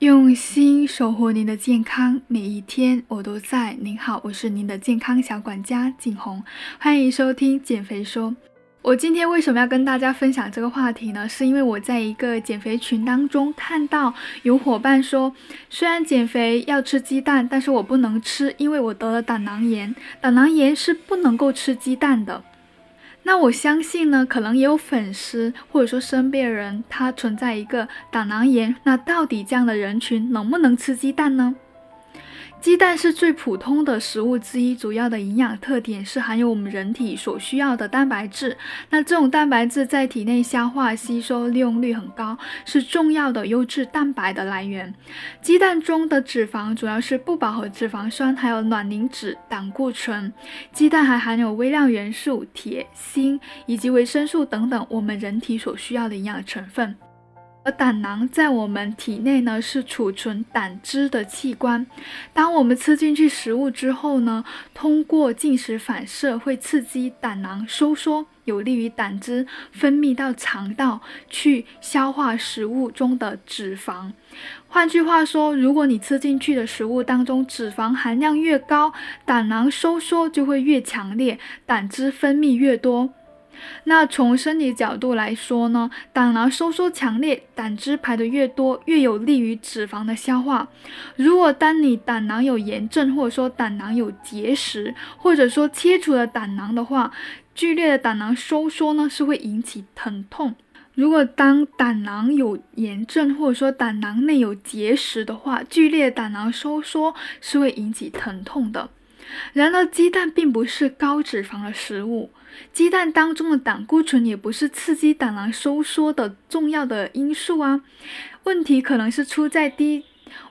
用心守护您的健康，每一天我都在。您好，我是您的健康小管家景红，欢迎收听减肥说。我今天为什么要跟大家分享这个话题呢？是因为我在一个减肥群当中看到有伙伴说，虽然减肥要吃鸡蛋，但是我不能吃，因为我得了胆囊炎，胆囊炎是不能够吃鸡蛋的。那我相信呢，可能也有粉丝或者说身边人，他存在一个胆囊炎。那到底这样的人群能不能吃鸡蛋呢？鸡蛋是最普通的食物之一，主要的营养特点是含有我们人体所需要的蛋白质。那这种蛋白质在体内消化吸收利用率很高，是重要的优质蛋白的来源。鸡蛋中的脂肪主要是不饱和脂肪酸，还有卵磷脂、胆固醇。鸡蛋还含有微量元素铁、锌以及维生素等等我们人体所需要的营养成分。而胆囊在我们体内呢，是储存胆汁的器官。当我们吃进去食物之后呢，通过进食反射会刺激胆囊收缩，有利于胆汁分泌到肠道去消化食物中的脂肪。换句话说，如果你吃进去的食物当中脂肪含量越高，胆囊收缩就会越强烈，胆汁分泌越多。那从生理角度来说呢，胆囊收缩强烈，胆汁排得越多，越有利于脂肪的消化。如果当你胆囊有炎症，或者说胆囊有结石，或者说切除了胆囊的话，剧烈的胆囊收缩呢是会引起疼痛。如果当胆囊有炎症，或者说胆囊内有结石的话，剧烈胆囊收缩是会引起疼痛的。然而，鸡蛋并不是高脂肪的食物。鸡蛋当中的胆固醇也不是刺激胆囊收缩的重要的因素啊。问题可能是出在低，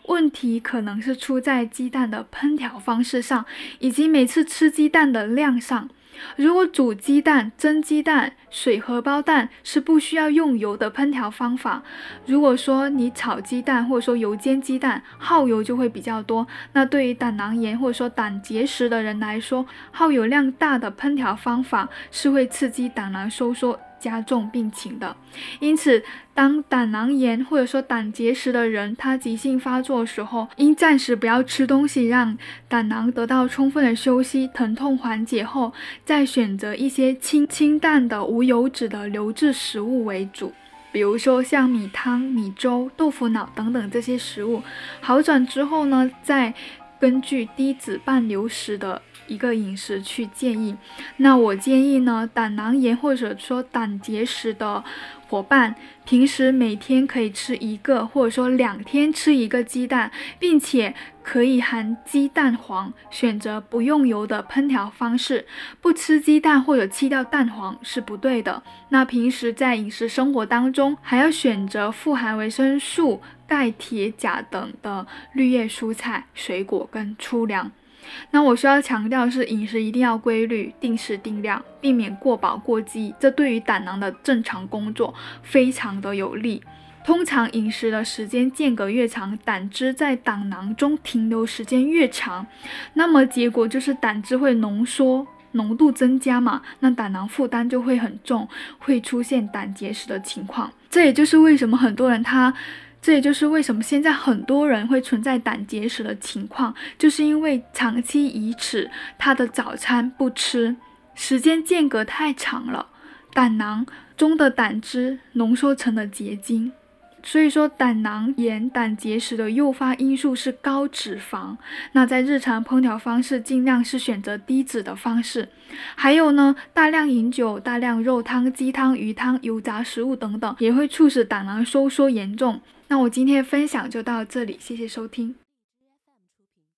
问题可能是出在鸡蛋的烹调方式上，以及每次吃鸡蛋的量上。如果煮鸡蛋、蒸鸡蛋、水荷包蛋是不需要用油的烹调方法，如果说你炒鸡蛋或者说油煎鸡蛋，耗油就会比较多。那对于胆囊炎或者说胆结石的人来说，耗油量大的烹调方法是会刺激胆囊收缩。加重病情的，因此，当胆囊炎或者说胆结石的人，他急性发作的时候，应暂时不要吃东西，让胆囊得到充分的休息，疼痛缓解后，再选择一些清清淡的无油脂的流质食物为主，比如说像米汤、米粥、豆腐脑等等这些食物。好转之后呢，再根据低脂半流食的。一个饮食去建议，那我建议呢，胆囊炎或者说胆结石的伙伴，平时每天可以吃一个，或者说两天吃一个鸡蛋，并且可以含鸡蛋黄，选择不用油的烹调方式，不吃鸡蛋或者弃掉蛋黄是不对的。那平时在饮食生活当中，还要选择富含维生素、钙、铁、钾等的绿叶蔬菜、水果跟粗粮。那我需要强调的是饮食一定要规律、定时定量，避免过饱过饥，这对于胆囊的正常工作非常的有利。通常饮食的时间间隔越长，胆汁在胆囊中停留时间越长，那么结果就是胆汁会浓缩，浓度增加嘛，那胆囊负担就会很重，会出现胆结石的情况。这也就是为什么很多人他。这也就是为什么现在很多人会存在胆结石的情况，就是因为长期以此，他的早餐不吃，时间间隔太长了，胆囊中的胆汁浓缩成了结晶。所以说，胆囊炎、胆结石的诱发因素是高脂肪。那在日常烹调方式，尽量是选择低脂的方式。还有呢，大量饮酒、大量肉汤、鸡汤、鱼汤、油炸食物等等，也会促使胆囊收缩严重。那我今天的分享就到这里，谢谢收听。